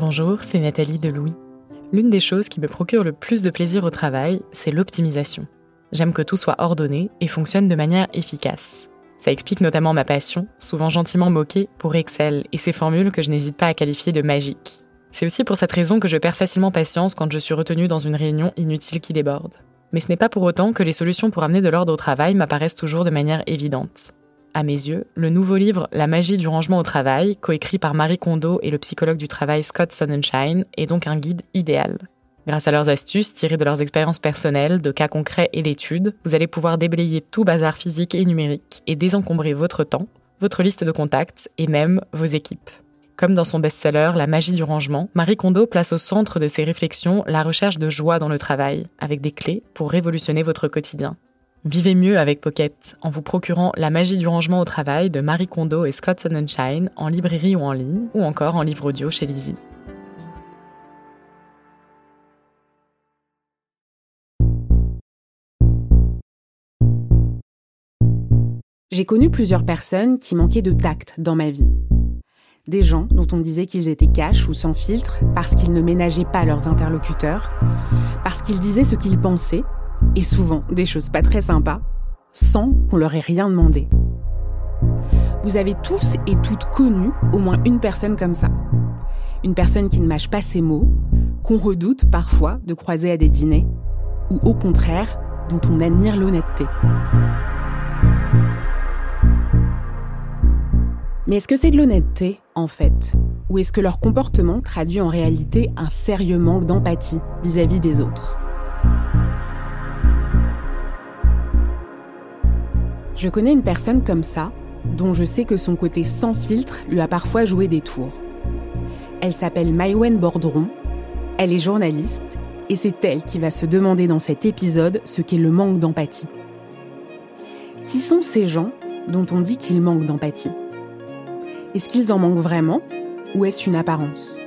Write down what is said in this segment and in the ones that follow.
Bonjour, c'est Nathalie Delouis. L'une des choses qui me procure le plus de plaisir au travail, c'est l'optimisation. J'aime que tout soit ordonné et fonctionne de manière efficace. Ça explique notamment ma passion, souvent gentiment moquée, pour Excel et ses formules que je n'hésite pas à qualifier de magiques. C'est aussi pour cette raison que je perds facilement patience quand je suis retenue dans une réunion inutile qui déborde. Mais ce n'est pas pour autant que les solutions pour amener de l'ordre au travail m'apparaissent toujours de manière évidente. À mes yeux, le nouveau livre La magie du rangement au travail, coécrit par Marie Kondo et le psychologue du travail Scott Sonnenschein, est donc un guide idéal. Grâce à leurs astuces tirées de leurs expériences personnelles, de cas concrets et d'études, vous allez pouvoir déblayer tout bazar physique et numérique et désencombrer votre temps, votre liste de contacts et même vos équipes. Comme dans son best-seller La magie du rangement, Marie Kondo place au centre de ses réflexions la recherche de joie dans le travail, avec des clés pour révolutionner votre quotidien. Vivez mieux avec Pocket en vous procurant La magie du rangement au travail de Marie Kondo et Scott Sonnenschein en librairie ou en ligne, ou encore en livre audio chez Lizzie. J'ai connu plusieurs personnes qui manquaient de tact dans ma vie. Des gens dont on disait qu'ils étaient cash ou sans filtre parce qu'ils ne ménageaient pas leurs interlocuteurs, parce qu'ils disaient ce qu'ils pensaient et souvent des choses pas très sympas, sans qu'on leur ait rien demandé. Vous avez tous et toutes connu au moins une personne comme ça. Une personne qui ne mâche pas ses mots, qu'on redoute parfois de croiser à des dîners, ou au contraire, dont on admire l'honnêteté. Mais est-ce que c'est de l'honnêteté, en fait? Ou est-ce que leur comportement traduit en réalité un sérieux manque d'empathie vis-à-vis des autres? Je connais une personne comme ça, dont je sais que son côté sans filtre lui a parfois joué des tours. Elle s'appelle Maïwen Bordron, elle est journaliste, et c'est elle qui va se demander dans cet épisode ce qu'est le manque d'empathie. Qui sont ces gens dont on dit qu'ils manquent d'empathie? Est-ce qu'ils en manquent vraiment ou est-ce une apparence?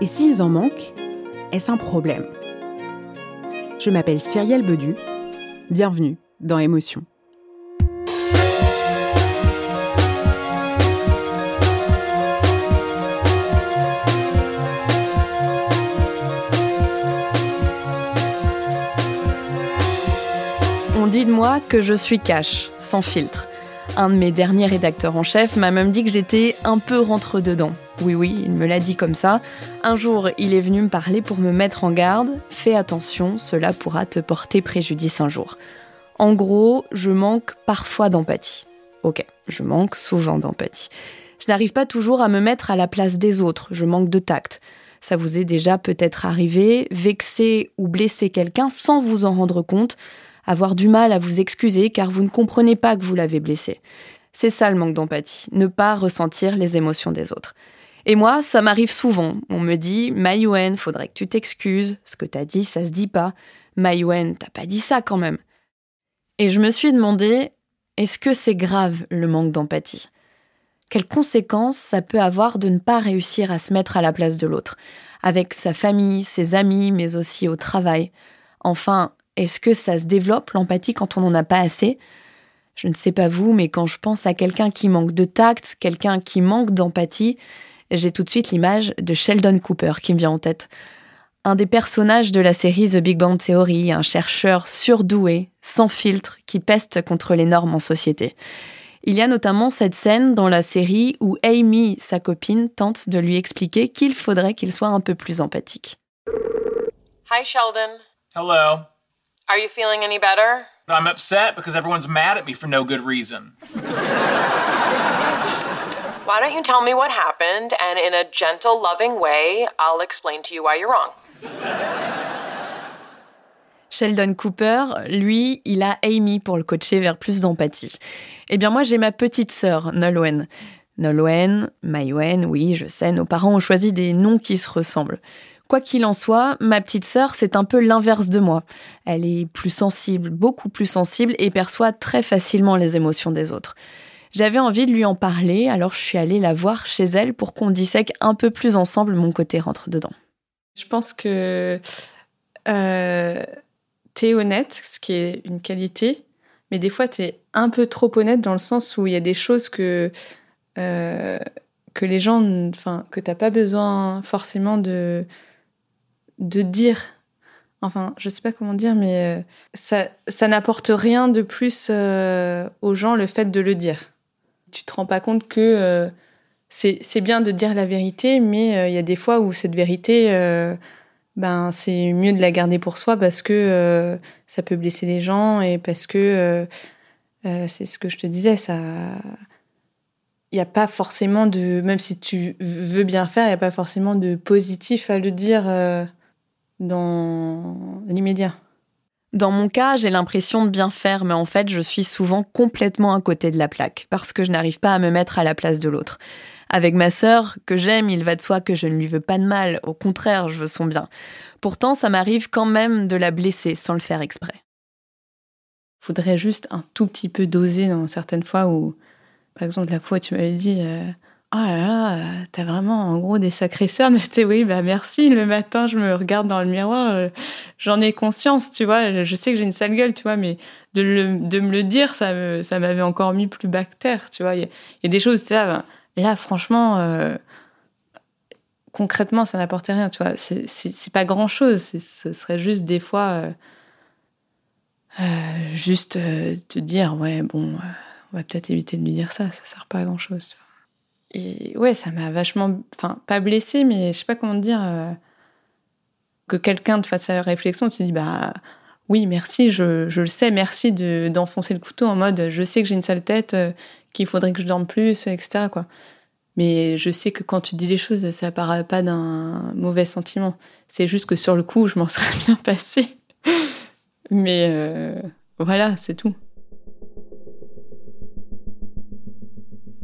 Et s'ils en manquent, est-ce un problème? Je m'appelle Cyrielle Bedu. Bienvenue dans Émotion. Dit de moi que je suis cash, sans filtre. Un de mes derniers rédacteurs en chef m'a même dit que j'étais un peu rentre-dedans. Oui, oui, il me l'a dit comme ça. Un jour, il est venu me parler pour me mettre en garde. Fais attention, cela pourra te porter préjudice un jour. En gros, je manque parfois d'empathie. Ok, je manque souvent d'empathie. Je n'arrive pas toujours à me mettre à la place des autres, je manque de tact. Ça vous est déjà peut-être arrivé, vexer ou blesser quelqu'un sans vous en rendre compte, avoir du mal à vous excuser car vous ne comprenez pas que vous l'avez blessé. C'est ça le manque d'empathie, ne pas ressentir les émotions des autres. Et moi, ça m'arrive souvent. On me dit, Maïwen, faudrait que tu t'excuses. Ce que t'as dit, ça se dit pas. Maïwen, t'as pas dit ça quand même. Et je me suis demandé, est-ce que c'est grave le manque d'empathie? Quelles conséquences ça peut avoir de ne pas réussir à se mettre à la place de l'autre, avec sa famille, ses amis, mais aussi au travail Enfin, est-ce que ça se développe, l'empathie, quand on n'en a pas assez? Je ne sais pas vous, mais quand je pense à quelqu'un qui manque de tact, quelqu'un qui manque d'empathie, j'ai tout de suite l'image de Sheldon Cooper qui me vient en tête. Un des personnages de la série The Big Bang Theory, un chercheur surdoué, sans filtre, qui peste contre les normes en société. Il y a notamment cette scène dans la série où Amy, sa copine, tente de lui expliquer qu'il faudrait qu'il soit un peu plus empathique. Hi Sheldon. Hello. Are you feeling any better? I'm upset because everyone's mad at me for no good reason. Why don't you tell me what happened, and in a gentle, loving way, I'll explain to you why you're wrong. Sheldon Cooper, lui, il a Amy pour le coacher vers plus d'empathie. Eh bien moi, j'ai ma petite sœur, Nolwenn. Nolwenn, Maïwen, oui, je sais, nos parents ont choisi des noms qui se ressemblent. Quoi qu'il en soit, ma petite sœur, c'est un peu l'inverse de moi. Elle est plus sensible, beaucoup plus sensible et perçoit très facilement les émotions des autres. J'avais envie de lui en parler, alors je suis allée la voir chez elle pour qu'on dissèque un peu plus ensemble mon côté rentre dedans. Je pense que euh, t'es honnête, ce qui est une qualité, mais des fois t'es un peu trop honnête dans le sens où il y a des choses que euh, que les gens, enfin, que t'as pas besoin forcément de, de dire. Enfin, je sais pas comment dire, mais euh, ça, ça n'apporte rien de plus euh, aux gens le fait de le dire. Tu te rends pas compte que euh, c'est bien de dire la vérité, mais il y a des fois où cette vérité, ben c'est mieux de la garder pour soi parce que ça peut blesser les gens et parce que c'est ce que je te disais, ça il n'y a pas forcément de, même si tu veux bien faire, il n'y a pas forcément de positif à le dire euh, dans l'immédiat. Dans mon cas, j'ai l'impression de bien faire, mais en fait, je suis souvent complètement à côté de la plaque, parce que je n'arrive pas à me mettre à la place de l'autre. Avec ma sœur, que j'aime, il va de soi que je ne lui veux pas de mal, au contraire, je veux son bien. Pourtant, ça m'arrive quand même de la blesser sans le faire exprès. Faudrait juste un tout petit peu doser dans certaines fois où par exemple, la fois où tu m'avais dit euh, Oh là là, t'as vraiment en gros des sacrés cernes. J'étais oui, bah merci. Le matin, je me regarde dans le miroir, euh, j'en ai conscience, tu vois. Je sais que j'ai une sale gueule, tu vois, mais de, le, de me le dire, ça me, ça m'avait encore mis plus bactère, tu vois. Il y, a des choses, là, ben, là, franchement, euh, concrètement, ça n'apportait rien, tu vois. C'est, pas grand chose. Ce serait juste des fois, juste te dire, ouais, bon on va peut-être éviter de lui dire ça, ça sert pas à grand chose. Et ouais, ça m'a vachement, enfin, pas blessé, mais je sais pas comment dire, euh, que quelqu'un te fasse la réflexion, tu te dis, bah, oui, merci, je, je le sais, merci de, d'enfoncer le couteau en mode, je sais que j'ai une sale tête, euh, qu'il faudrait que je dorme plus, etc., quoi. Mais je sais que quand tu dis les choses, ça paraît pas d'un mauvais sentiment. C'est juste que sur le coup, je m'en serais bien passé. mais euh, voilà, c'est tout.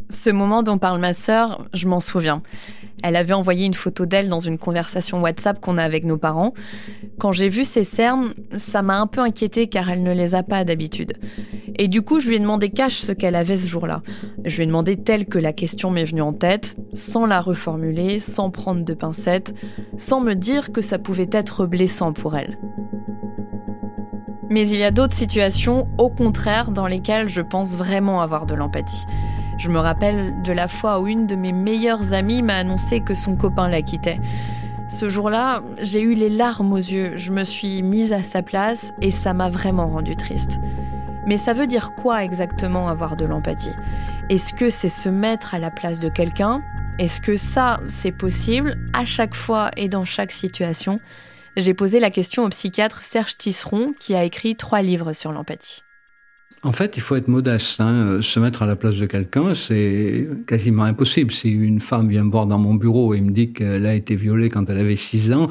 Ce moment dont parle ma sœur, je m'en souviens. Elle avait envoyé une photo d'elle dans une conversation WhatsApp qu'on a avec nos parents. Quand j'ai vu ses cernes, ça m'a un peu inquiétée car elle ne les a pas d'habitude. Et du coup, je lui ai demandé cash ce qu'elle avait ce jour-là. Je lui ai demandé telle que la question m'est venue en tête, sans la reformuler, sans prendre de pincettes, sans me dire que ça pouvait être blessant pour elle. Mais il y a d'autres situations, au contraire, dans lesquelles je pense vraiment avoir de l'empathie. Je me rappelle de la fois où une de mes meilleures amies m'a annoncé que son copain la quittait. Ce jour-là, j'ai eu les larmes aux yeux, je me suis mise à sa place et ça m'a vraiment rendue triste. Mais ça veut dire quoi exactement avoir de l'empathie? Est-ce que c'est se mettre à la place de quelqu'un? Est-ce que ça, c'est possible à chaque fois et dans chaque situation? J'ai posé la question au psychiatre Serge Tisseron qui a écrit trois livres sur l'empathie. En fait, il faut être modeste. Hein. Euh, se mettre à la place de quelqu'un, c'est quasiment impossible. Si une femme vient me voir dans mon bureau et me dit qu'elle a été violée quand elle avait 6 ans,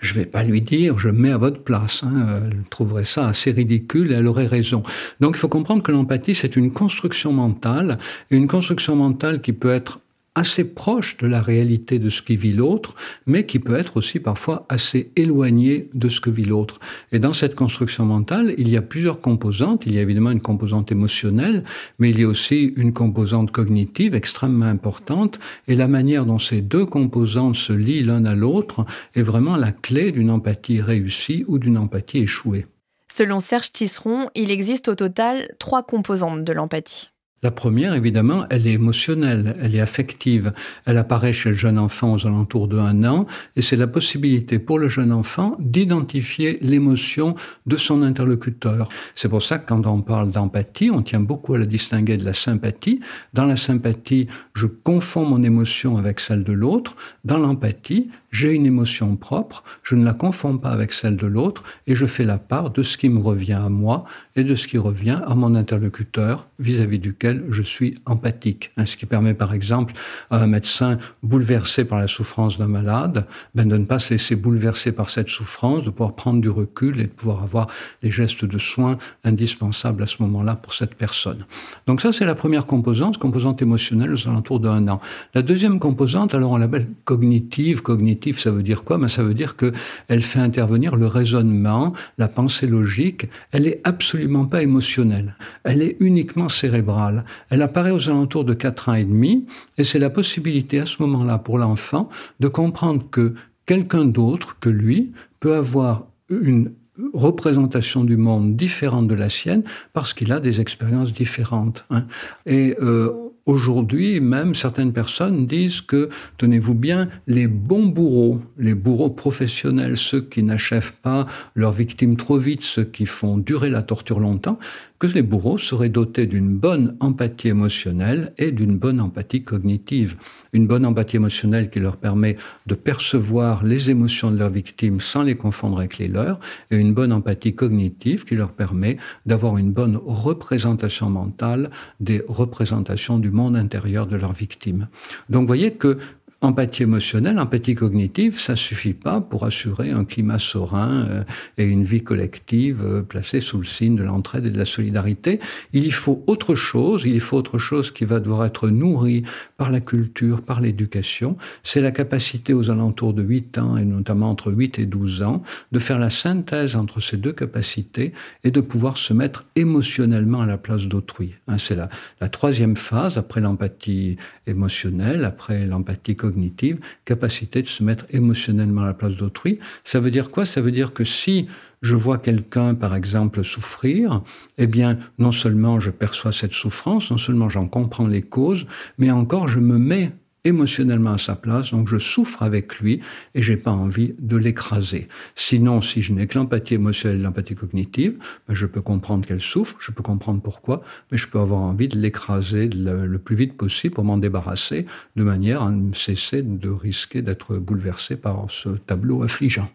je vais pas lui dire je mets à votre place. Hein. Elle trouverait ça assez ridicule et elle aurait raison. Donc il faut comprendre que l'empathie, c'est une construction mentale, une construction mentale qui peut être assez proche de la réalité de ce qui vit l'autre, mais qui peut être aussi parfois assez éloigné de ce que vit l'autre. Et dans cette construction mentale, il y a plusieurs composantes. Il y a évidemment une composante émotionnelle, mais il y a aussi une composante cognitive extrêmement importante. Et la manière dont ces deux composantes se lient l'un à l'autre est vraiment la clé d'une empathie réussie ou d'une empathie échouée. Selon Serge Tisseron, il existe au total trois composantes de l'empathie. La première, évidemment, elle est émotionnelle, elle est affective. Elle apparaît chez le jeune enfant aux alentours de un an, et c'est la possibilité pour le jeune enfant d'identifier l'émotion de son interlocuteur. C'est pour ça que quand on parle d'empathie, on tient beaucoup à la distinguer de la sympathie. Dans la sympathie, je confonds mon émotion avec celle de l'autre. Dans l'empathie, j'ai une émotion propre, je ne la confonds pas avec celle de l'autre, et je fais la part de ce qui me revient à moi et de ce qui revient à mon interlocuteur vis-à-vis duquel je suis empathique. Hein, ce qui permet par exemple à un médecin bouleversé par la souffrance d'un malade ben, de ne pas se laisser bouleverser par cette souffrance, de pouvoir prendre du recul et de pouvoir avoir les gestes de soins indispensables à ce moment-là pour cette personne. Donc ça, c'est la première composante, composante émotionnelle aux alentours d'un an. La deuxième composante, alors on l'appelle cognitive. Cognitive, ça veut dire quoi? Ben, Ça veut dire que elle fait intervenir le raisonnement, la pensée logique. Elle est absolument pas émotionnelle. Elle est uniquement cérébrale. Elle apparaît aux alentours de 4 ans et demi, et c'est la possibilité à ce moment-là pour l'enfant de comprendre que quelqu'un d'autre que lui peut avoir une représentation du monde différente de la sienne parce qu'il a des expériences différentes. Hein. Et euh, Aujourd'hui, même certaines personnes disent que, tenez-vous bien, les bons bourreaux, les bourreaux professionnels, ceux qui n'achèvent pas leurs victimes trop vite, ceux qui font durer la torture longtemps, que les bourreaux seraient dotés d'une bonne empathie émotionnelle et d'une bonne empathie cognitive. Une bonne empathie émotionnelle qui leur permet de percevoir les émotions de leurs victimes sans les confondre avec les leurs, et une bonne empathie cognitive qui leur permet d'avoir une bonne représentation mentale des représentations du monde intérieur de leurs victimes. Donc voyez que Empathie émotionnelle, empathie cognitive, ça suffit pas pour assurer un climat serein euh, et une vie collective euh, placée sous le signe de l'entraide et de la solidarité. Il y faut autre chose, il y faut autre chose qui va devoir être nourri par la culture, par l'éducation. C'est la capacité aux alentours de 8 ans, et notamment entre 8 et 12 ans, de faire la synthèse entre ces deux capacités et de pouvoir se mettre émotionnellement à la place d'autrui. Hein, c'est la, troisième phase après l'empathie émotionnelle, après l'empathie cognitive, capacité de se mettre émotionnellement à la place d'autrui. Ça veut dire quoi? Ça veut dire que si je vois quelqu'un, par exemple, souffrir, eh bien, non seulement je perçois cette souffrance, non seulement j'en comprends les causes, mais encore je me mets émotionnellement à sa place, donc je souffre avec lui et j'ai pas envie de l'écraser. Sinon, si je n'ai que l'empathie émotionnelle, l'empathie cognitive, ben, je peux comprendre qu'elle souffre, je peux comprendre pourquoi, mais je peux avoir envie de l'écraser le, plus vite possible pour m'en débarrasser, de manière à cesser de risquer d'être bouleversé par ce tableau affligeant.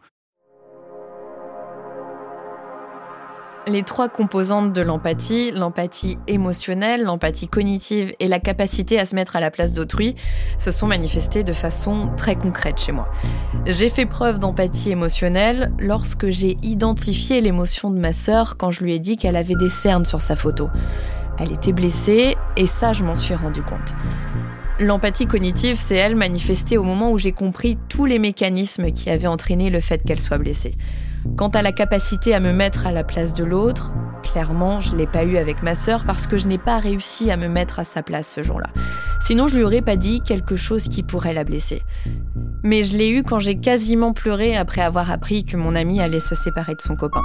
Les trois composantes de l'empathie, l'empathie émotionnelle, l'empathie cognitive et la capacité à se mettre à la place d'autrui, se sont manifestées de façon très concrète chez moi. J'ai fait preuve d'empathie émotionnelle lorsque j'ai identifié l'émotion de ma sœur quand je lui ai dit qu'elle avait des cernes sur sa photo. Elle était blessée et ça, je m'en suis rendu compte. L'empathie cognitive, c'est elle manifestée au moment où j'ai compris tous les mécanismes qui avaient entraîné le fait qu'elle soit blessée. Quant à la capacité à me mettre à la place de l'autre, clairement, je ne l'ai pas eu avec ma sœur parce que je n'ai pas réussi à me mettre à sa place ce jour-là. Sinon, je lui aurais pas dit quelque chose qui pourrait la blesser. Mais je l'ai eu quand j'ai quasiment pleuré après avoir appris que mon ami allait se séparer de son copain.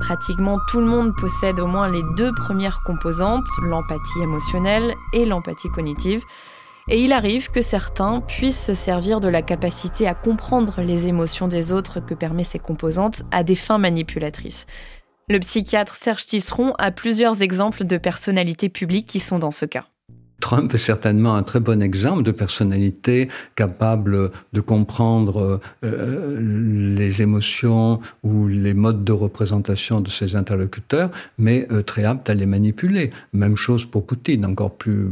Pratiquement tout le monde possède au moins les deux premières composantes, l'empathie émotionnelle et l'empathie cognitive. Et il arrive que certains puissent se servir de la capacité à comprendre les émotions des autres que permet ces composantes à des fins manipulatrices. Le psychiatre Serge Tisseron a plusieurs exemples de personnalités publiques qui sont dans ce cas. Trump est certainement un très bon exemple de personnalité capable de comprendre euh, les émotions ou les modes de représentation de ses interlocuteurs, mais euh, très apte à les manipuler. Même chose pour Poutine, encore plus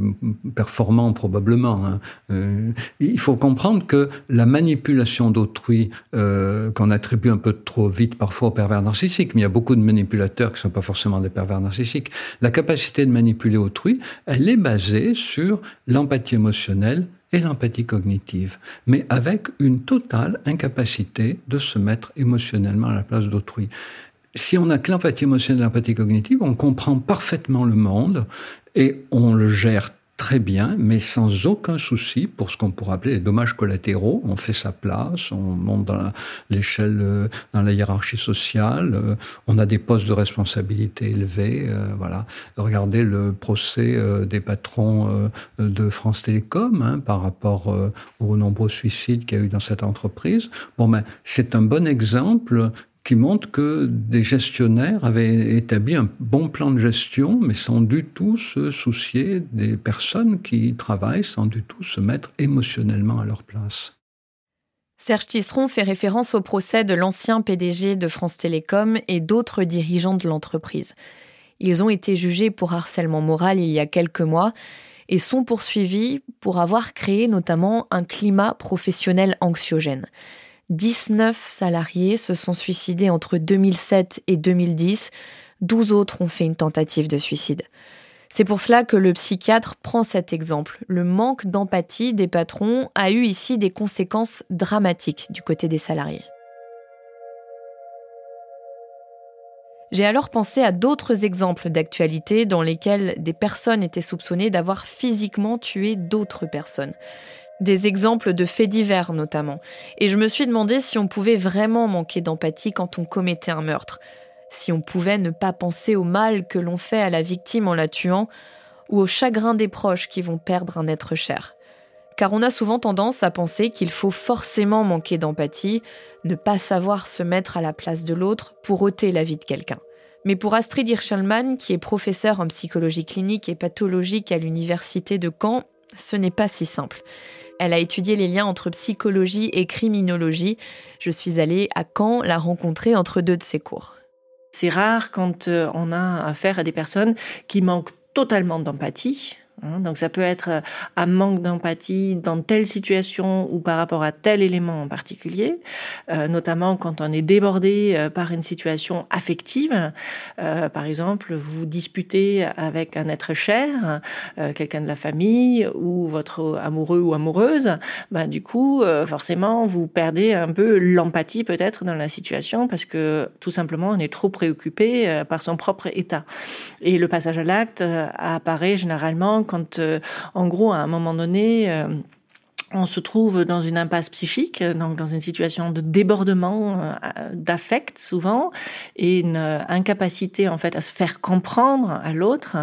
performant probablement. Hein. Euh, il faut comprendre que la manipulation d'autrui, qu'on attribue un peu trop vite parfois aux pervers narcissiques, mais il y a beaucoup de manipulateurs qui ne sont pas forcément des pervers narcissiques, la capacité de manipuler autrui, elle est basée sur l'empathie émotionnelle et l'empathie cognitive, mais avec une totale incapacité de se mettre émotionnellement à la place d'autrui. Si on a que l'empathie émotionnelle et l'empathie cognitive, on comprend parfaitement le monde et on le gère très bien, mais sans aucun souci pour ce qu'on pourrait appeler les dommages collatéraux. On fait sa place, on monte dans l'échelle, euh, dans la hiérarchie sociale, euh, on a des postes de responsabilité élevés. Euh, voilà. Regardez le procès des patrons de France Télécom hein, par rapport aux nombreux suicides qu'il y a eu dans cette entreprise. Bon, ben, c'est un bon exemple qui montre que des gestionnaires avaient établi un bon plan de gestion, mais sans du tout se soucier des personnes qui y travaillent, sans du tout se mettre émotionnellement à leur place. Serge Tisseron fait référence au procès de l'ancien PDG de France Télécom et d'autres dirigeants de l'entreprise. Ils ont été jugés pour harcèlement moral il y a quelques mois et sont poursuivis pour avoir créé notamment un climat professionnel anxiogène. 19 salariés se sont suicidés entre 2007 et 2010, 12 autres ont fait une tentative de suicide. C'est pour cela que le psychiatre prend cet exemple. Le manque d'empathie des patrons a eu ici des conséquences dramatiques du côté des salariés. J'ai alors pensé à d'autres exemples d'actualité dans lesquels des personnes étaient soupçonnées d'avoir physiquement tué d'autres personnes des exemples de faits divers notamment. Et je me suis demandé si on pouvait vraiment manquer d'empathie quand on commettait un meurtre. Si on pouvait ne pas penser au mal que l'on fait à la victime en la tuant, ou au chagrin des proches qui vont perdre un être cher. Car on a souvent tendance à penser qu'il faut forcément manquer d'empathie, ne pas savoir se mettre à la place de l'autre pour ôter la vie de quelqu'un. Mais pour Astrid Hirschelman, qui est professeure en psychologie clinique et pathologique à l'université de Caen, ce n'est pas si simple. Elle a étudié les liens entre psychologie et criminologie. Je suis allée à Caen la rencontrer entre deux de ses cours. C'est rare quand euh, on a affaire à des personnes qui manquent totalement d'empathie, donc ça peut être euh, un manque d'empathie dans telle situation ou par rapport à tel élément en particulier, euh, notamment quand on est débordé euh, par une situation affective. par exemple, vous disputez avec un être cher, quelqu'un de la famille ou votre amoureux ou amoureuse. Ben, du coup, forcément, vous perdez un peu l'empathie peut-être dans la situation parce que tout simplement on est trop préoccupé par son propre état. Et le passage à l'acte apparaît généralement quand, euh, en gros, à un moment donné, euh, on se trouve dans une impasse psychique, donc dans une situation de débordement euh, d'affect souvent et une incapacité en fait à se faire comprendre à l'autre.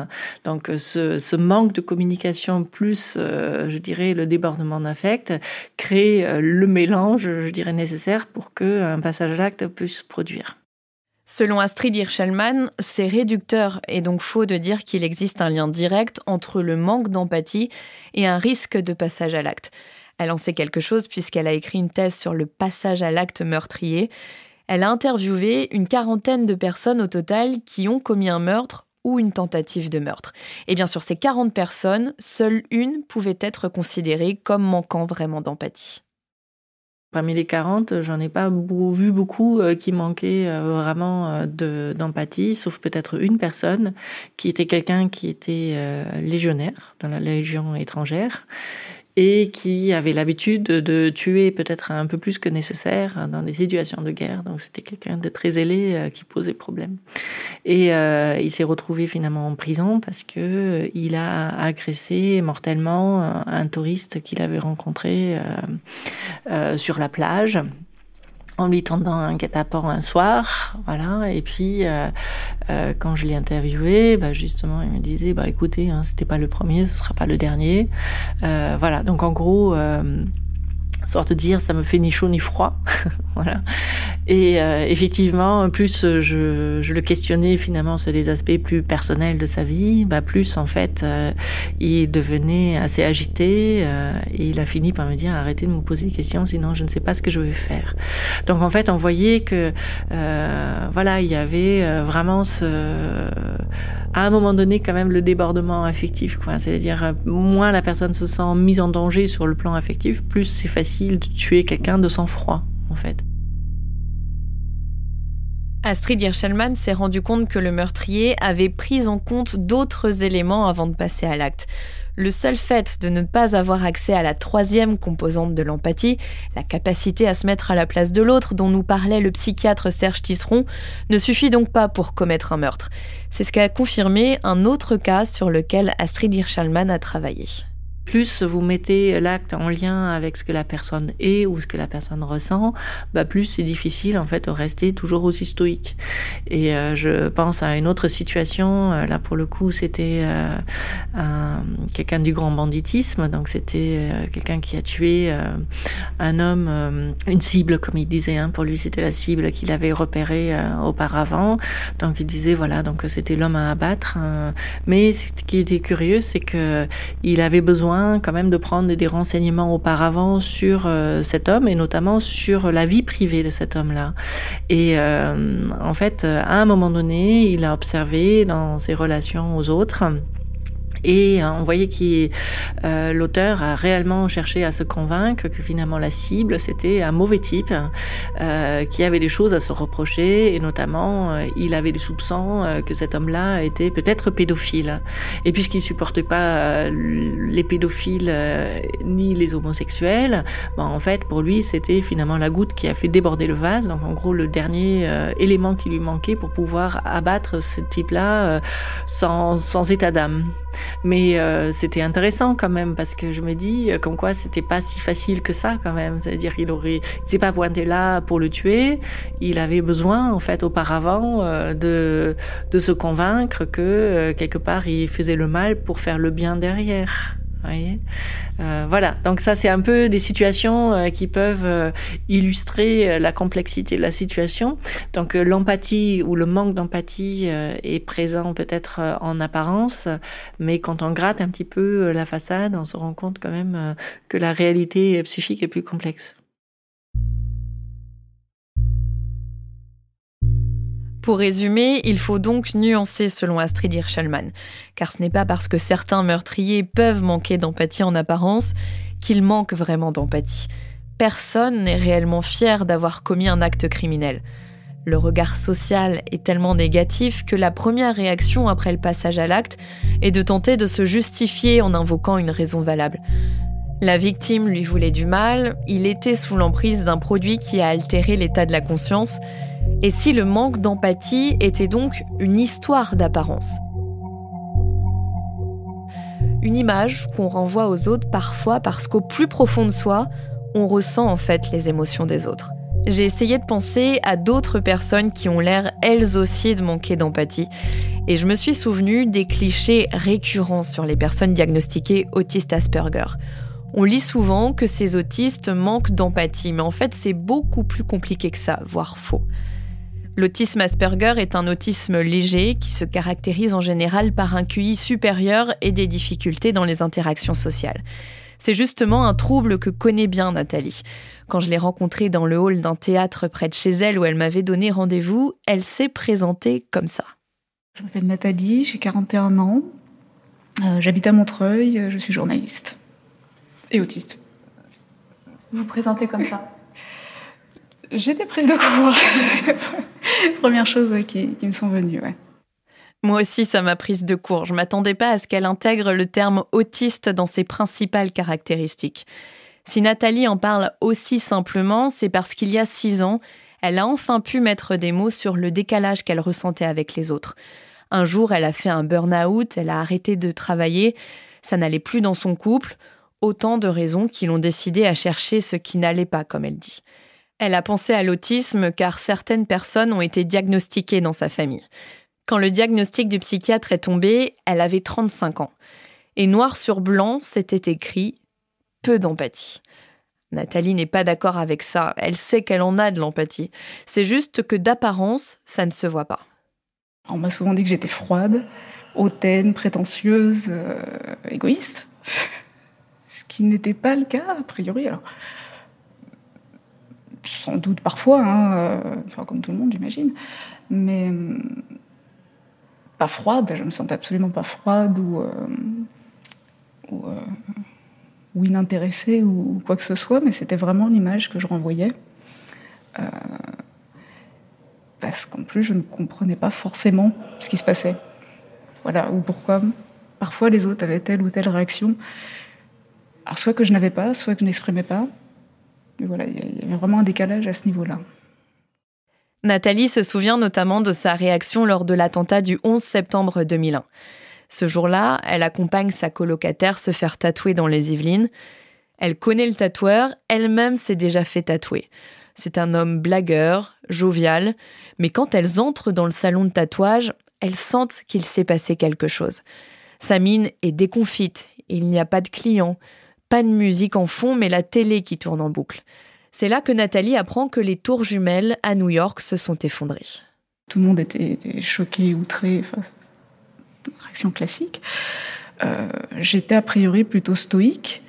Donc ce, manque de communication plus, je dirais, le débordement d'affect crée le mélange, je dirais, nécessaire pour qu'un passage à l'acte puisse se produire. Selon Astrid Hirschelman, c'est réducteur et donc faux de dire qu'il existe un lien direct entre le manque d'empathie et un risque de passage à l'acte. Elle en sait quelque chose puisqu'elle a écrit une thèse sur le passage à l'acte meurtrier. Elle a interviewé une quarantaine de personnes au total qui ont commis un meurtre ou une tentative de meurtre. Et bien sur ces 40 personnes, seule une pouvait être considérée comme manquant vraiment d'empathie. Parmi les 40, j'en ai pas vu beaucoup euh, qui manquaient euh, vraiment euh, d'empathie, sauf peut-être une personne qui était quelqu'un qui était légionnaire dans la légion étrangère et qui avait l'habitude de tuer peut-être un peu plus que nécessaire dans des situations de guerre. Donc c'était quelqu'un de très ailé euh, qui posait problème. Et euh, il s'est retrouvé finalement en prison parce que euh, il a agressé mortellement un touriste qu'il avait rencontré sur la plage en lui tendant un guet-apens un soir, voilà. Et puis euh, euh, quand je l'ai interviewé, bah, justement, il me disait, bah écoutez, hein, c'était pas le premier, ce sera pas le dernier, euh, voilà. Donc en gros sorte de dire ça me fait ni chaud ni froid. Voilà. Et euh, effectivement plus je, je, le questionnais finalement sur les aspects plus personnels de sa vie bah plus en fait euh, il devenait assez agité euh, et il a fini par me dire arrêtez de me poser des questions sinon je ne sais pas ce que je vais faire. Donc en fait on voyait que voilà il y avait vraiment ce à un moment donné quand même le débordement affectif quoi. C'est-à-dire moins la personne se sent mise en danger sur le plan affectif plus c'est facile de tuer quelqu'un de sang-froid, en fait. Astrid Hirschelman s'est rendu compte que le meurtrier avait pris en compte d'autres éléments avant de passer à l'acte. Le seul fait de ne pas avoir accès à la troisième composante de l'empathie, la capacité à se mettre à la place de l'autre dont nous parlait le psychiatre Serge Tisseron, ne suffit donc pas pour commettre un meurtre. C'est ce qu'a confirmé un autre cas sur lequel Astrid Hirschelman a travaillé plus vous mettez l'acte en lien avec ce que la personne est ou ce que la personne ressent, bah plus c'est difficile en fait de rester toujours aussi stoïque. Et euh, je pense à une autre situation. Euh, là pour le coup, c'était euh, quelqu'un du grand banditisme. Donc c'était quelqu'un qui a tué un homme, une cible comme il disait. Hein. Pour lui, c'était la cible qu'il avait repérée auparavant. Donc il disait voilà, donc c'était l'homme à abattre. mais ce qui était curieux, c'est que il avait besoin quand même de prendre des renseignements auparavant sur euh, cet homme et notamment sur la vie privée de cet homme-là. Et euh, en fait, à un moment donné, il a observé dans ses relations aux autres et euh, on voyait que euh, l'auteur a réellement cherché à se convaincre que finalement la cible c'était un mauvais type euh, qui avait des choses à se reprocher et notamment euh, il avait des soupçons euh, que cet homme-là était peut-être pédophile. Et puisqu'il supportait pas les pédophiles ni les homosexuels, bon, en fait pour lui c'était finalement la goutte qui a fait déborder le vase. Donc en gros le dernier élément qui lui manquait pour pouvoir abattre ce type-là sans état d'âme. Mais euh, c'était intéressant quand même parce que je me dis euh, comme quoi c'était pas si facile que ça quand même. C'est-à-dire qu'il aurait, il s'est pas pointé là pour le tuer. Il avait besoin en fait auparavant euh, de de se convaincre que quelque part il faisait le mal pour faire le bien derrière. Euh, voilà, donc ça c'est un peu des situations euh, qui peuvent euh, illustrer la complexité de la situation. Donc l'empathie ou le manque d'empathie est présent peut-être en apparence, mais quand on gratte un petit peu la façade, on se rend compte quand même que la réalité psychique est plus complexe. Pour résumer, il faut donc nuancer selon Astrid Hirschelman, car ce n'est pas parce que certains meurtriers peuvent manquer d'empathie en apparence qu'ils manquent vraiment d'empathie. Personne n'est réellement fier d'avoir commis un acte criminel. Le regard social est tellement négatif que la première réaction après le passage à l'acte est de tenter de se justifier en invoquant une raison valable. La victime lui voulait du mal, il était sous l'emprise d'un produit qui a altéré l'état de la conscience, et si le manque d'empathie était donc une histoire d'apparence Une image qu'on renvoie aux autres parfois parce qu'au plus profond de soi, on ressent en fait les émotions des autres. J'ai essayé de penser à d'autres personnes qui ont l'air elles aussi de manquer d'empathie. Et je me suis souvenu des clichés récurrents sur les personnes diagnostiquées autistes Asperger. On lit souvent que ces autistes manquent d'empathie, mais en fait c'est beaucoup plus compliqué que ça, voire faux. L'autisme Asperger est un autisme léger qui se caractérise en général par un QI supérieur et des difficultés dans les interactions sociales. C'est justement un trouble que connaît bien Nathalie. Quand je l'ai rencontrée dans le hall d'un théâtre près de chez elle où elle m'avait donné rendez-vous, elle s'est présentée comme ça. Je m'appelle Nathalie, j'ai 41 ans, euh, j'habite à Montreuil, je suis journaliste et autiste. Vous vous présentez comme ça J'étais prise de court. Première chose qui, me sont venues. Moi aussi, ça m'a prise de court. Je m'attendais pas à ce qu'elle intègre le terme autiste dans ses principales caractéristiques. Si Nathalie en parle aussi simplement, c'est parce qu'il y a six ans, elle a enfin pu mettre des mots sur le décalage qu'elle ressentait avec les autres. Un jour, elle a fait un burn-out, elle a arrêté de travailler, ça n'allait plus dans son couple, autant de raisons qui l'ont décidé à chercher ce qui n'allait pas, comme elle dit. Elle a pensé à l'autisme car certaines personnes ont été diagnostiquées dans sa famille. Quand le diagnostic du psychiatre est tombé, elle avait 35 ans. Et noir sur blanc, c'était écrit peu d'empathie. Nathalie n'est pas d'accord avec ça, elle sait qu'elle en a de l'empathie. C'est juste que d'apparence, ça ne se voit pas. On m'a souvent dit que j'étais froide, hautaine, prétentieuse, euh, égoïste. Ce qui n'était pas le cas, a priori. Alors, sans doute parfois, hein, euh, comme tout le monde, j'imagine, mais euh, pas froide, je me sentais absolument pas froide ou, euh, ou, ou, inintéressée ou quoi que ce soit, mais c'était vraiment l'image que je renvoyais. parce qu'en plus, je ne comprenais pas forcément ce qui se passait. Voilà, ou pourquoi parfois les autres avaient telle ou telle réaction. Alors, soit que je n'avais pas, soit que je n'exprimais pas. Voilà, il y avait vraiment un décalage à ce niveau-là. Nathalie se souvient notamment de sa réaction lors de l'attentat du 11 septembre 2001. Ce jour-là, elle accompagne sa colocataire se faire tatouer dans les Yvelines. Elle connaît le tatoueur, elle-même s'est déjà fait tatouer. C'est un homme blagueur, jovial, mais quand elles entrent dans le salon de tatouage, elles sentent qu'il s'est passé quelque chose. Sa mine est déconfite, il n'y a pas de clients, pas de musique en fond, mais la télé qui tourne en boucle. C'est là que Nathalie apprend que les tours jumelles à New York se sont effondrées. Tout le monde était, choqué, outré, enfin, réaction classique. Euh, j'étais a priori plutôt stoïque,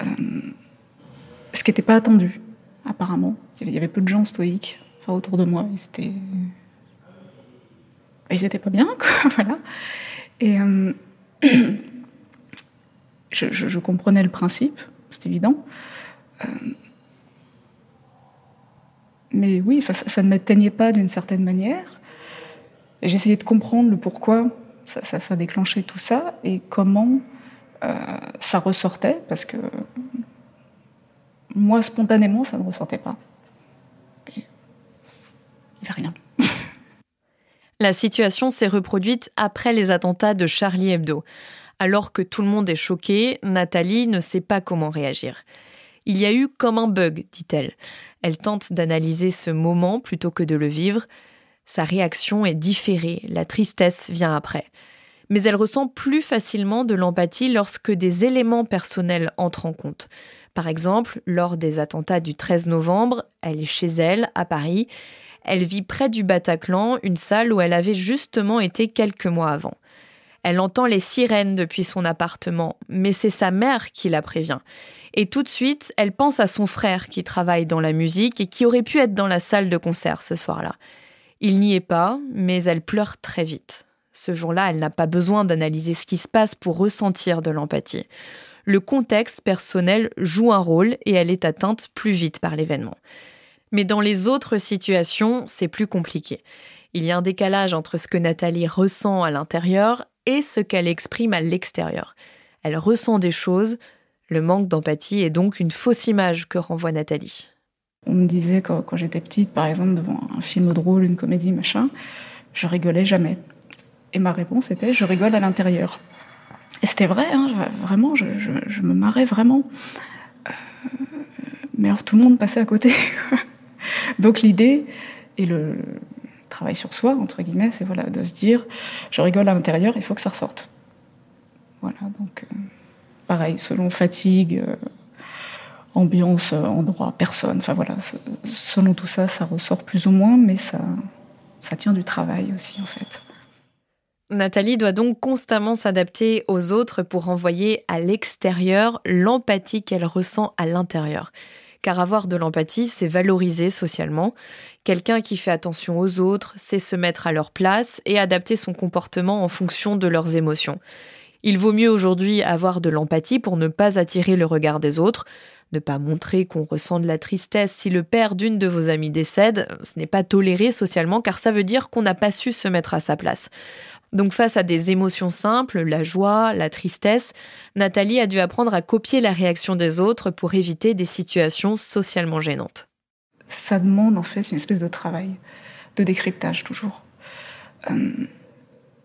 euh, ce qui n'était pas attendu, apparemment. Il y avait peu de gens stoïques autour de moi. Ils étaient, ils étaient pas bien, quoi, voilà. Et euh, je, comprenais le principe, c'est évident. Euh, mais oui, ça, ne m'atteignait pas d'une certaine manière. J'essayais de comprendre le pourquoi ça, ça, déclenchait tout ça et comment euh, ça ressortait, parce que moi, spontanément, ça ne ressortait pas. il n'y avait rien. La situation s'est reproduite après les attentats de Charlie Hebdo. Alors que tout le monde est choqué, Nathalie ne sait pas comment réagir. Il y a eu comme un bug, dit-elle. Elle tente d'analyser ce moment plutôt que de le vivre. Sa réaction est différée, la tristesse vient après. Mais elle ressent plus facilement de l'empathie lorsque des éléments personnels entrent en compte. Par exemple, lors des attentats du 13 novembre, elle est chez elle, à Paris. Elle vit près du Bataclan, une salle où elle avait justement été quelques mois avant. Elle entend les sirènes depuis son appartement, mais c'est sa mère qui la prévient. Et tout de suite, elle pense à son frère qui travaille dans la musique et qui aurait pu être dans la salle de concert ce soir-là. Il n'y est pas, mais elle pleure très vite. Ce jour-là, elle n'a pas besoin d'analyser ce qui se passe pour ressentir de l'empathie. Le contexte personnel joue un rôle et elle est atteinte plus vite par l'événement. Mais dans les autres situations, c'est plus compliqué. Il y a un décalage entre ce que Nathalie ressent à l'intérieur et ce qu'elle exprime à l'extérieur. Elle ressent des choses, le manque d'empathie est donc une fausse image que renvoie Nathalie. On me disait quand, j'étais petite, par exemple, devant un film drôle, une comédie, machin, je rigolais jamais. Et ma réponse était je rigole à l'intérieur. Et c'était vrai, hein, vraiment, je, je, me marrais vraiment. Euh, mais alors tout le monde passait à côté. Donc l'idée et le travail sur soi, entre guillemets, c'est voilà, de se dire je rigole à l'intérieur, il faut que ça ressorte. Voilà, donc euh, pareil, selon fatigue, euh, ambiance, endroit, personne, enfin voilà, selon tout ça, ça ressort plus ou moins, mais ça, ça tient du travail aussi en fait. Nathalie doit donc constamment s'adapter aux autres pour renvoyer à l'extérieur l'empathie qu'elle ressent à l'intérieur. Car avoir de l'empathie, c'est valoriser socialement. Quelqu'un qui fait attention aux autres, c'est se mettre à leur place et adapter son comportement en fonction de leurs émotions. Il vaut mieux aujourd'hui avoir de l'empathie pour ne pas attirer le regard des autres, ne pas montrer qu'on ressent de la tristesse si le père d'une de vos amies décède, ce n'est pas toléré socialement car ça veut dire qu'on n'a pas su se mettre à sa place. Donc face à des émotions simples, la joie, la tristesse, Nathalie a dû apprendre à copier la réaction des autres pour éviter des situations socialement gênantes. Ça demande en fait une espèce de travail, de décryptage toujours. Euh,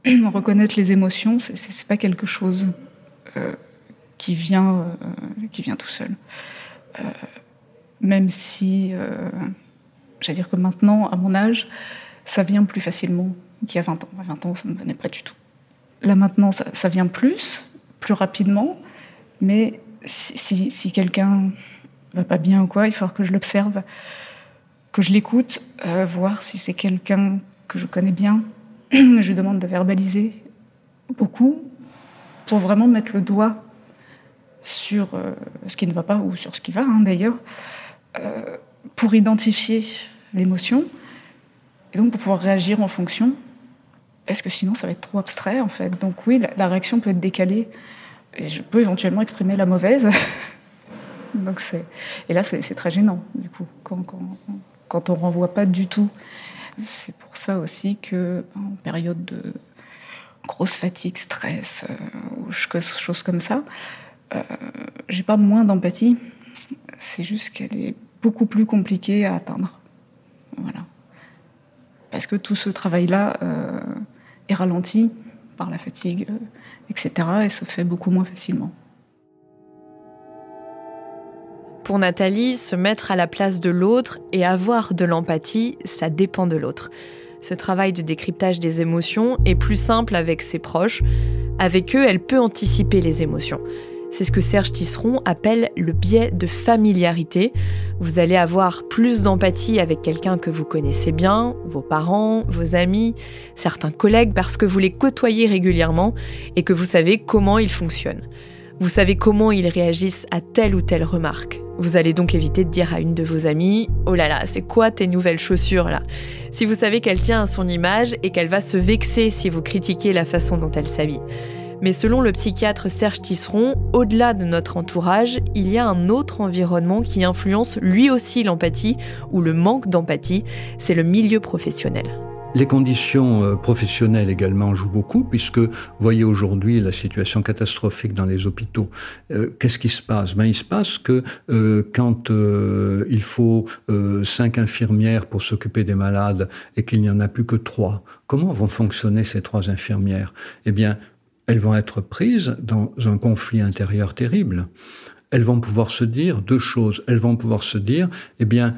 reconnaître les émotions, c'est pas quelque chose euh, qui vient, euh, qui vient tout seul. même si, j'allais dire que maintenant, à mon âge, ça vient plus facilement qui a 20 ans. À 20 ans, ça ne me venait pas du tout. Là maintenant, ça, vient plus, plus rapidement, mais si, si, quelqu'un va pas bien ou quoi, il faut que je l'observe, que je l'écoute, euh, voir si c'est quelqu'un que je connais bien. je lui demande de verbaliser beaucoup pour vraiment mettre le doigt sur euh, ce qui ne va pas ou sur ce qui va hein, d'ailleurs, euh, pour identifier l'émotion et donc pour pouvoir réagir en fonction parce que sinon ça va être trop abstrait en fait? Donc oui, la, réaction peut être décalée et je peux éventuellement exprimer la mauvaise. Donc c'est et là c'est très gênant du coup quand, quand, quand on renvoie pas du tout. C'est pour ça aussi que en période de grosse fatigue, stress euh, ou choses comme ça, euh, j'ai pas moins d'empathie. C'est juste qu'elle est beaucoup plus compliquée à atteindre. Voilà. Parce que tout ce travail-là, euh, est ralenti par la fatigue, euh, etc. et se fait beaucoup moins facilement. Pour Nathalie, se mettre à la place de l'autre et avoir de l'empathie, ça dépend de l'autre. Ce travail de décryptage des émotions est plus simple avec ses proches. Avec eux, elle peut anticiper les émotions. C'est ce que Serge Tisseron appelle le biais de familiarité. Vous allez avoir plus d'empathie avec quelqu'un que vous connaissez bien, vos parents, vos amis, certains collègues, parce que vous les côtoyez régulièrement et que vous savez comment ils fonctionnent. Vous savez comment ils réagissent à telle ou telle remarque. Vous allez donc éviter de dire à une de vos amies Oh là là, c'est quoi tes nouvelles chaussures là? Si vous savez qu'elle tient à son image et qu'elle va se vexer si vous critiquez la façon dont elle s'habille. Mais selon le psychiatre Serge Tisseron, au-delà de notre entourage, il y a un autre environnement qui influence lui aussi l'empathie ou le manque d'empathie, c'est le milieu professionnel. Les conditions euh, professionnelles également jouent beaucoup, puisque vous voyez aujourd'hui la situation catastrophique dans les hôpitaux. Euh, qu'est-ce qui se passe? Ben, Il se passe que euh, quand il faut cinq infirmières pour s'occuper des malades et qu'il n'y en a plus que trois, comment vont fonctionner ces trois infirmières? Eh bien, elles vont être prises dans un conflit intérieur terrible. Elles vont pouvoir se dire deux choses. Elles vont pouvoir se dire, eh bien,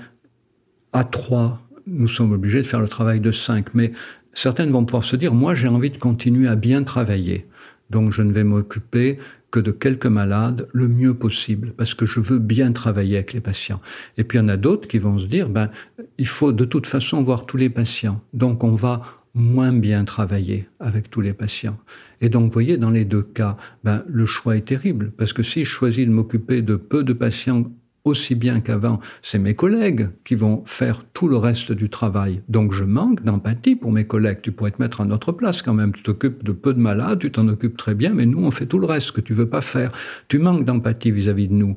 à trois, nous sommes obligés de faire le travail de cinq. Mais certaines vont pouvoir se dire, moi j'ai envie de continuer à bien travailler. Donc je ne vais m'occuper que de quelques malades le mieux possible, parce que je veux bien travailler avec les patients. Et puis il y en a d'autres qui vont se dire, ben, il faut de toute façon voir tous les patients. Donc on va moins bien travailler avec tous les patients. Et donc, vous voyez, dans les deux cas, ben, le choix est terrible, parce que si je choisis de m'occuper de peu de patients aussi bien qu'avant, c'est mes collègues qui vont faire tout le reste du travail. Donc je manque d'empathie pour mes collègues. Tu pourrais te mettre à notre place quand même. Tu t'occupes de peu de malades, tu t'en occupes très bien, mais nous, on fait tout le reste que tu veux pas faire. Tu manques d'empathie vis-à-vis de nous.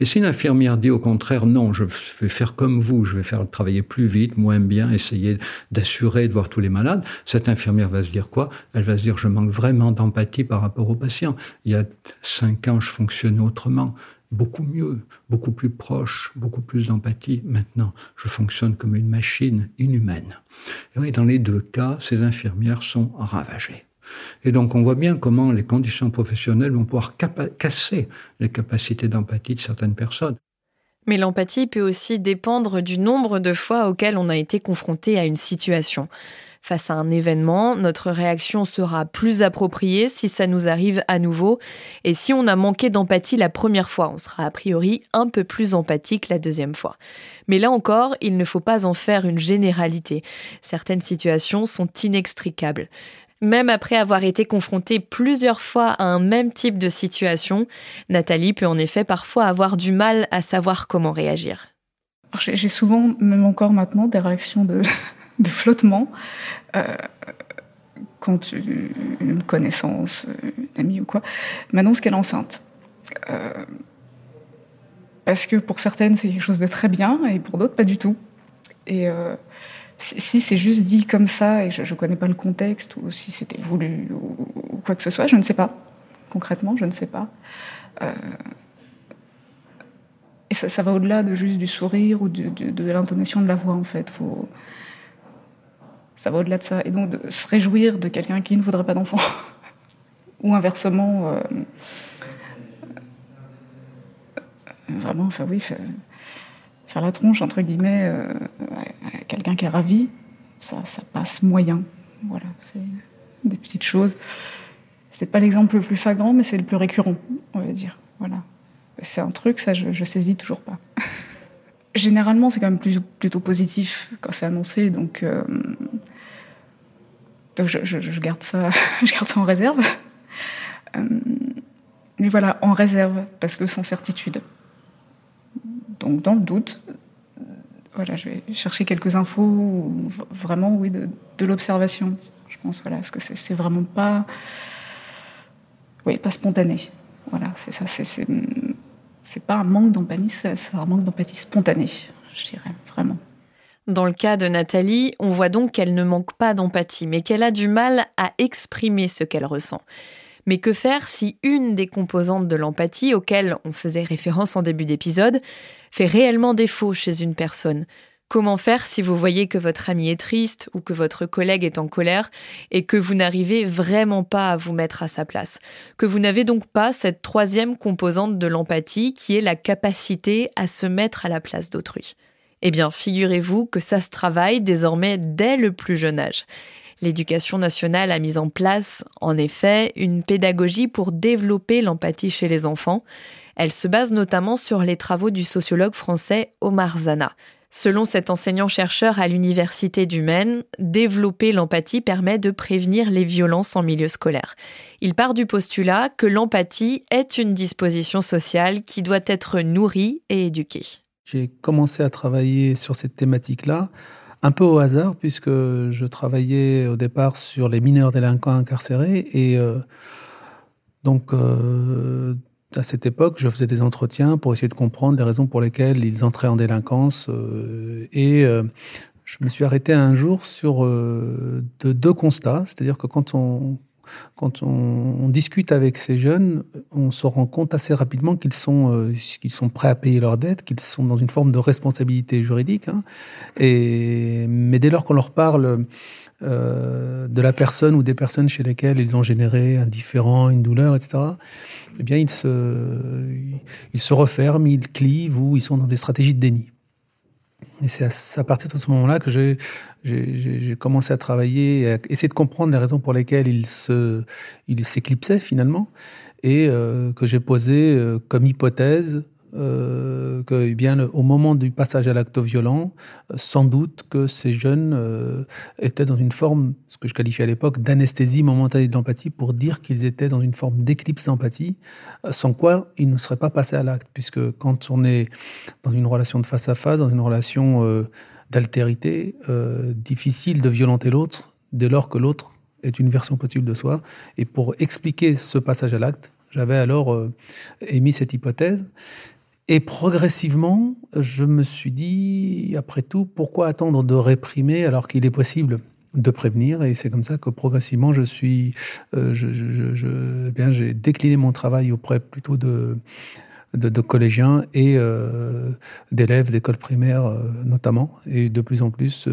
Et si l'infirmière dit au contraire, non, je vais faire comme vous, je vais faire travailler plus vite, moins bien, essayer d'assurer de voir tous les malades, cette infirmière va se dire quoi? Elle va se dire, je manque vraiment d'empathie par rapport aux patients. Il y a cinq ans, je fonctionnais autrement beaucoup mieux, beaucoup plus proche, beaucoup plus d'empathie. Maintenant, je fonctionne comme une machine inhumaine. Et dans les deux cas, ces infirmières sont ravagées. Et donc on voit bien comment les conditions professionnelles vont pouvoir casser les capacités d'empathie de certaines personnes. Mais l'empathie peut aussi dépendre du nombre de fois auxquelles on a été confronté à une situation. Face à un événement, notre réaction sera plus appropriée si ça nous arrive à nouveau. Et si on a manqué d'empathie la première fois, on sera a priori un peu plus empathique la deuxième fois. Mais là encore, il ne faut pas en faire une généralité. Certaines situations sont inextricables. Même après avoir été confrontée plusieurs fois à un même type de situation, Nathalie peut en effet parfois avoir du mal à savoir comment réagir. J'ai souvent, même encore maintenant, des réactions de, de flottement euh, quand une connaissance, une amie ou quoi, m'annonce qu'elle est enceinte. Euh, parce que pour certaines, c'est quelque chose de très bien et pour d'autres, pas du tout. Et euh, si, c'est juste dit comme ça et je ne connais pas le contexte ou si c'était voulu ou, quoi que ce soit, je ne sais pas. Concrètement, je ne sais pas. et ça, va au-delà de juste du sourire ou de, l'intonation de la voix, en fait. Ça va au-delà de ça. Et donc, de se réjouir de quelqu'un qui ne voudrait pas d'enfant, ou inversement, euh, vraiment, enfin oui, faire, la tronche, entre guillemets, euh, à quelqu'un qui est ravi, ça, passe moyen. Voilà, c'est des petites choses. C'est pas l'exemple le plus flagrant, mais c'est le plus récurrent, on va dire. Voilà. C'est un truc, ça, je, je saisis toujours pas. Généralement, c'est quand même plutôt positif quand c'est annoncé, donc euh, je, garde ça, je garde ça en réserve. Euh, mais voilà, en réserve, parce que sans certitude. Donc dans le doute, voilà, je vais chercher quelques infos, vraiment, oui, de, l'observation. Je pense, voilà, parce que c'est vraiment pas, oui, pas spontané. Voilà, c'est ça, c'est pas un manque d'empathie, c'est un manque d'empathie spontanée, je dirais, vraiment. Dans le cas de Nathalie, on voit donc qu'elle ne manque pas d'empathie, mais qu'elle a du mal à exprimer ce qu'elle ressent. Mais que faire si une des composantes de l'empathie, auxquelles on faisait référence en début d'épisode, fait réellement défaut chez une personne? Comment faire si vous voyez que votre ami est triste ou que votre collègue est en colère et que vous n'arrivez vraiment pas à vous mettre à sa place? Que vous n'avez donc pas cette troisième composante de l'empathie qui est la capacité à se mettre à la place d'autrui eh bien, figurez-vous que ça se travaille désormais dès le plus jeune âge. L'éducation nationale a mis en place, en effet, une pédagogie pour développer l'empathie chez les enfants. Elle se base notamment sur les travaux du sociologue français Omar Zana. Selon cet enseignant-chercheur à l'Université du Maine, développer l'empathie permet de prévenir les violences en milieu scolaire. Il part du postulat que l'empathie est une disposition sociale qui doit être nourrie et éduquée. J'ai commencé à travailler sur cette thématique-là un peu au hasard, puisque je travaillais au départ sur les mineurs délinquants incarcérés. Et euh, donc, euh, à cette époque, je faisais des entretiens pour essayer de comprendre les raisons pour lesquelles ils entraient en délinquance. Euh, et je me suis arrêté un jour sur de deux constats, c'est-à-dire que quand on quand on, discute avec ces jeunes, on se rend compte assez rapidement qu'ils sont, euh, qu'ils sont prêts à payer leurs dettes, qu'ils sont dans une forme de responsabilité juridique. Hein. Mais dès lors qu'on leur parle euh, de la personne ou des personnes chez lesquelles ils ont généré un différent, une douleur, etc., eh bien, ils se, ils se referment, ils clivent ou ils sont dans des stratégies de déni. Et c'est à, partir de ce moment-là que j'ai commencé à travailler, à essayer de comprendre les raisons pour lesquelles il s'éclipsait finalement, et euh, que j'ai posé euh, comme hypothèse euh, que, eh bien, au moment du passage à l'acte violent, sans doute que ces jeunes euh, étaient dans une forme, ce que je qualifiais à l'époque, d'anesthésie momentanée de l'empathie, pour dire qu'ils étaient dans une forme d'éclipse d'empathie, sans quoi ils ne seraient pas passés à l'acte, puisque quand on est dans une relation de face à face, dans une relation euh, d'altérité, difficile de violenter l'autre dès lors que l'autre est une version possible de soi. Et pour expliquer ce passage à l'acte, j'avais alors émis cette hypothèse. Et progressivement, je me suis dit, après tout, pourquoi attendre de réprimer alors qu'il est possible de prévenir? Et c'est comme ça que progressivement, je suis, euh, eh bien, j'ai décliné mon travail auprès plutôt de de, collégiens et euh, d'élèves d'écoles primaires euh, notamment, et de plus en plus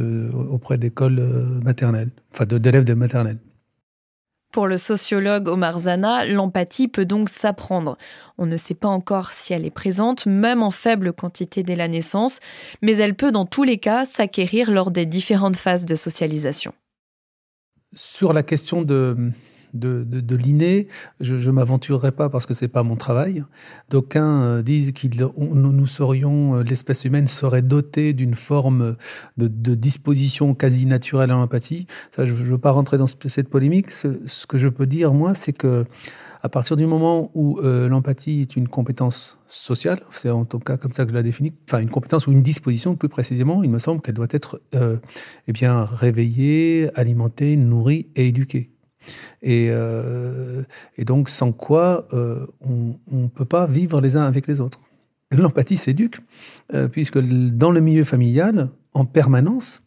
auprès d'écoles maternelles, enfin d'élèves de, maternelles. Pour le sociologue Omar Zana, l'empathie peut donc s'apprendre. On ne sait pas encore si elle est présente, même en faible quantité dès la naissance, mais elle peut dans tous les cas s'acquérir lors des différentes phases de socialisation. Sur la question de, de, de, l'inné, je ne m'aventurerai pas parce que c'est pas mon travail. D'aucuns euh, disent que nous serions, euh, l'espèce humaine serait dotée d'une forme de, disposition quasi naturelle à l'empathie. Je ne veux pas rentrer dans cette polémique. Ce, que je peux dire, moi, c'est que à partir du moment où euh, l'empathie est une compétence sociale, c'est en tout cas comme ça que je la définis, enfin une compétence ou une disposition plus précisément, il me semble qu'elle doit être eh bien réveillée, alimentée, nourrie et éduquée. Et, euh, et donc, sans quoi euh, on ne peut pas vivre les uns avec les autres. L'empathie s'éduque, euh, puisque dans le milieu familial, en permanence,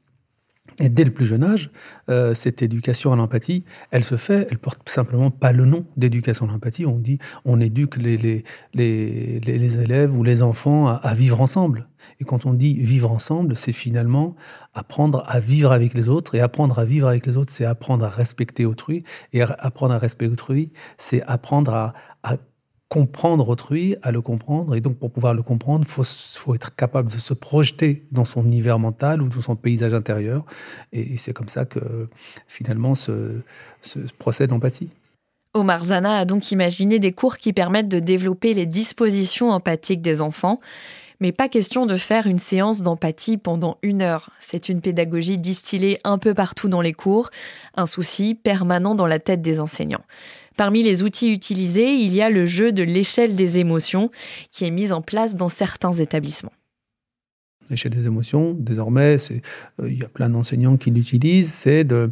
et dès le plus jeune âge, euh, cette éducation à l'empathie, elle se fait, elle porte simplement pas le nom d'éducation à l'empathie. On dit, on éduque les, les, les, les élèves ou les enfants à, à, vivre ensemble. Et quand on dit vivre ensemble, c'est finalement apprendre à vivre avec les autres. Et apprendre à vivre avec les autres, c'est apprendre à respecter autrui. Et apprendre à respecter autrui, c'est apprendre à, à comprendre autrui, à le comprendre. Et donc, pour pouvoir le comprendre, il faut, faut, être capable de se projeter dans son univers mental ou dans son paysage intérieur. Et, c'est comme ça que, finalement, se, se procède l'empathie. Omar Zana a donc imaginé des cours qui permettent de développer les dispositions empathiques des enfants. Mais pas question de faire une séance d'empathie pendant une heure. C'est une pédagogie distillée un peu partout dans les cours, un souci permanent dans la tête des enseignants. Parmi les outils utilisés, il y a le jeu de l'échelle des émotions qui est mis en place dans certains établissements. L'échelle des émotions, désormais, euh, il y a plein d'enseignants qui l'utilisent, c'est de,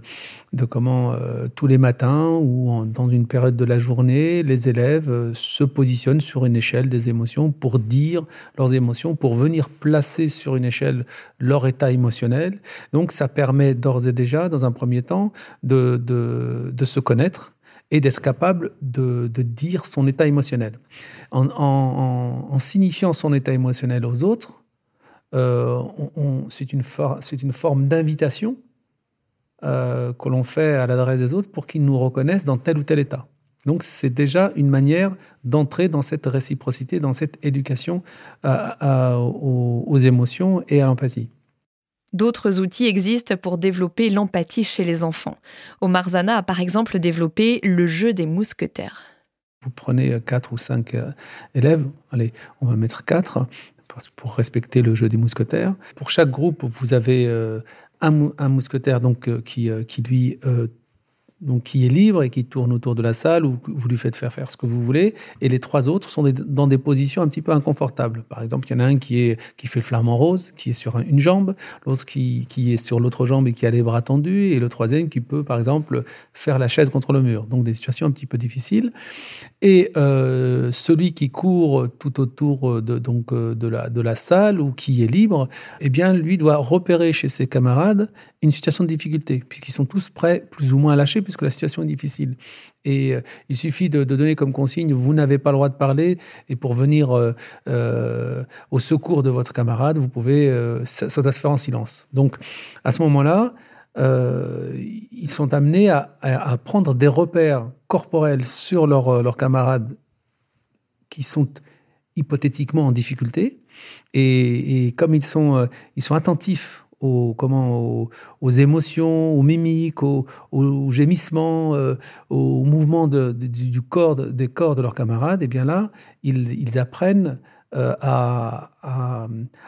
comment euh, tous les matins ou dans une période de la journée, les élèves euh, se positionnent sur une échelle des émotions pour dire leurs émotions, pour venir placer sur une échelle leur état émotionnel. Donc ça permet d'ores et déjà, dans un premier temps, de se connaître et d'être capable de, dire son état émotionnel. En, signifiant son état émotionnel aux autres, euh, c'est une, forme d'invitation euh, que l'on fait à l'adresse des autres pour qu'ils nous reconnaissent dans tel ou tel état. Donc c'est déjà une manière d'entrer dans cette réciprocité, dans cette éducation euh, aux émotions et à l'empathie. D'autres outils existent pour développer l'empathie chez les enfants. Omar Zana a par exemple développé le jeu des mousquetaires. Vous prenez quatre ou cinq euh, élèves, allez, on va mettre quatre pour respecter le jeu des mousquetaires. Pour chaque groupe, vous avez euh, un, mousquetaire donc, euh, qui, qui lui donc qui est libre et qui tourne autour de la salle où vous lui faites faire faire ce que vous voulez. Et les trois autres sont dans des positions un petit peu inconfortables. Par exemple, il y en a un qui, est, qui fait le flamant rose, qui est sur une jambe, l'autre qui, qui est sur l'autre jambe et qui a les bras tendus, et le troisième qui peut, par exemple, faire la chaise contre le mur. Donc des situations un petit peu difficiles. Et euh, celui qui court tout autour de, donc, euh, de, la, de la salle ou qui est libre, eh bien, lui doit repérer chez ses camarades une situation de difficulté, puisqu'ils sont tous prêts plus ou moins à lâcher puisque la situation est difficile. Et euh, il suffit de, donner comme consigne, vous n'avez pas le droit de parler, et pour venir au secours de votre camarade, vous pouvez, doit se faire en silence. Donc, à ce moment-là, ils sont amenés à, prendre des repères corporels sur leurs camarades qui sont hypothétiquement en difficulté, et, comme ils sont, sont attentifs aux, émotions, aux mimiques, aux, gémissements, euh, aux mouvements du corps, des corps de leurs camarades, et eh bien là, ils, apprennent euh, à,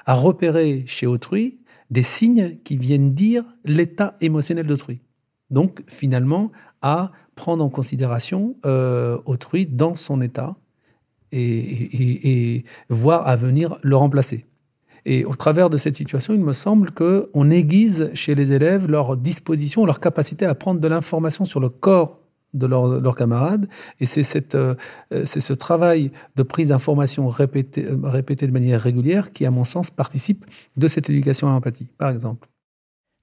repérer chez autrui des signes qui viennent dire l'état émotionnel d'autrui. Donc, finalement, à prendre en considération euh, autrui dans son état et, voir à venir le remplacer. Et au travers de cette situation, il me semble qu'on aiguise chez les élèves leur disposition, leur capacité à prendre de l'information sur le corps de leurs camarades. Et c'est euh, ce travail de prise d'information répété, répété de manière régulière qui, à mon sens, participe de cette éducation à l'empathie, par exemple.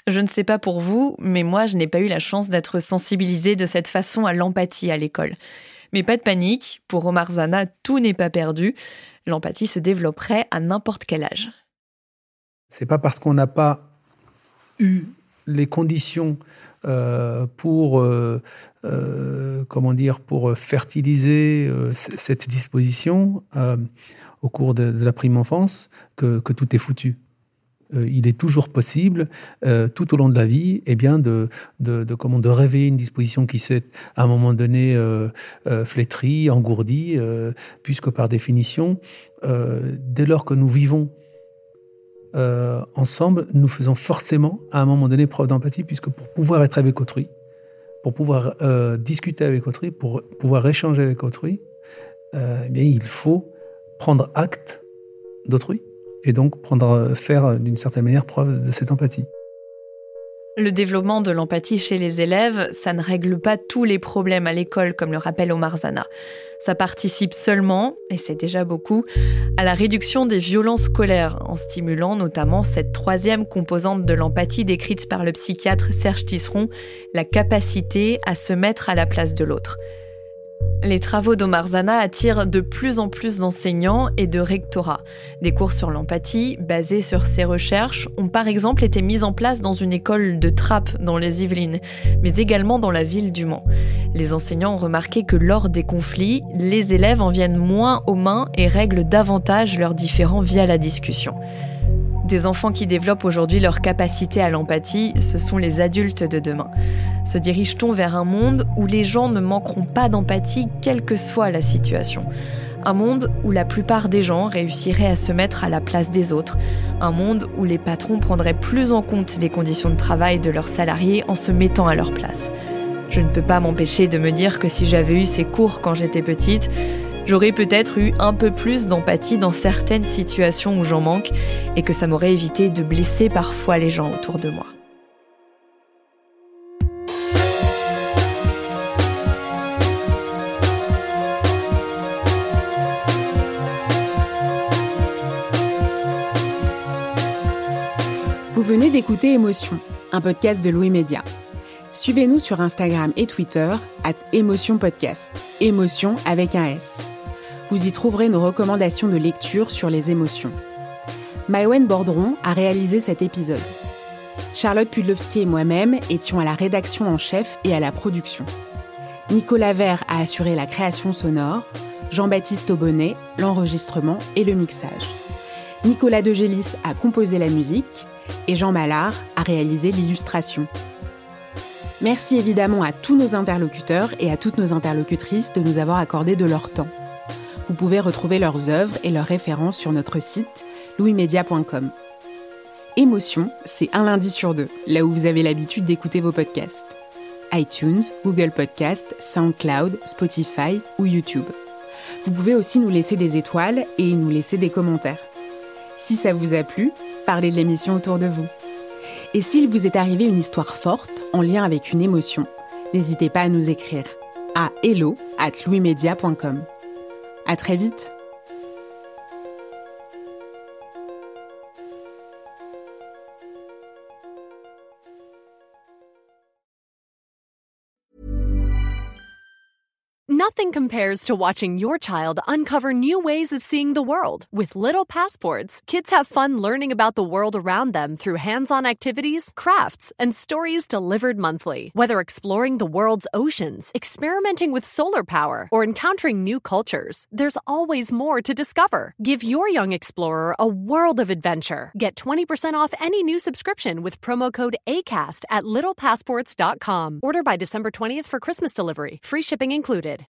Je ne sais pas pour vous, mais moi, je n'ai pas eu la chance d'être sensibilisée de cette façon à l'empathie à l'école. Mais pas de panique, pour Omar Zana, tout n'est pas perdu. L'empathie se développerait à n'importe quel âge. C'est pas parce qu'on n'a pas eu les conditions pour euh, euh, comment dire pour fertiliser cette disposition au cours de, la prime enfance que, tout est foutu. il est toujours possible, tout au long de la vie, eh bien de, de, comment, de réveiller une disposition qui s'est à un moment donné flétrie, engourdie, puisque par définition, dès lors que nous vivons euh, ensemble, nous faisons forcément à un moment donné preuve d'empathie, puisque pour pouvoir être avec autrui, pour pouvoir euh, discuter avec autrui, pour pouvoir échanger avec autrui, euh, eh il faut prendre acte d'autrui et donc prendre, faire d'une certaine manière preuve de cette empathie. Le développement de l'empathie chez les élèves, ça ne règle pas tous les problèmes à l'école, comme le rappelle Omar Zana. Ça participe seulement, et c'est déjà beaucoup, à la réduction des violences scolaires, en stimulant notamment cette troisième composante de l'empathie décrite par le psychiatre Serge Tisseron, la capacité à se mettre à la place de l'autre. Les travaux d'Omar Zana attirent de plus en plus d'enseignants et de rectorats. Des cours sur l'empathie, basés sur ces recherches, ont par exemple été mis en place dans une école de Trappes dans les Yvelines, mais également dans la ville du Mans. Les enseignants ont remarqué que lors des conflits, les élèves en viennent moins aux mains et règlent davantage leurs différends via la discussion. Des enfants qui développent aujourd'hui leur capacité à l'empathie, ce sont les adultes de demain. Se dirige-t-on vers un monde où les gens ne manqueront pas d'empathie quelle que soit la situation? Un monde où la plupart des gens réussiraient à se mettre à la place des autres. Un monde où les patrons prendraient plus en compte les conditions de travail de leurs salariés en se mettant à leur place. Je ne peux pas m'empêcher de me dire que si j'avais eu ces cours quand j'étais petite, j'aurais peut-être eu un peu plus d'empathie dans certaines situations où j'en manque et que ça m'aurait évité de blesser parfois les gens autour de moi. Vous venez d'écouter Émotion, un podcast de Louis Média. Suivez-nous sur Instagram et Twitter, at Émotion Podcast. Émotion avec un S. Vous y trouverez nos recommandations de lecture sur les émotions. Maïwen Bordron a réalisé cet épisode. Charlotte Pudlowski et moi-même étions à la rédaction en chef et à la production. Nicolas Vert a assuré la création sonore, Jean-Baptiste Aubonnet, l'enregistrement et le mixage. Nicolas Degélis a composé la musique et Jean Mallard a réalisé l'illustration. Merci évidemment à tous nos interlocuteurs et à toutes nos interlocutrices de nous avoir accordé de leur temps. Vous pouvez retrouver leurs œuvres et leurs références sur notre site louismedia.com. Émotion, c'est un lundi sur deux, là où vous avez l'habitude d'écouter vos podcasts. iTunes, Google Podcast, SoundCloud, Spotify ou YouTube. Vous pouvez aussi nous laisser des étoiles et nous laisser des commentaires. Si ça vous a plu, parlez de l'émission autour de vous. Et s'il vous est arrivé une histoire forte en lien avec une émotion, n'hésitez pas à nous écrire à hello at louismedia.com. À très vite! Nothing compares to watching your child uncover new ways of seeing the world. With Little Passports, kids have fun learning about the world around them through hands on activities, crafts, and stories delivered monthly. Whether exploring the world's oceans, experimenting with solar power, or encountering new cultures, there's always more to discover. Give your young explorer a world of adventure. Get 20% off any new subscription with promo code ACAST at littlepassports.com. Order by December 20th for Christmas delivery. Free shipping included.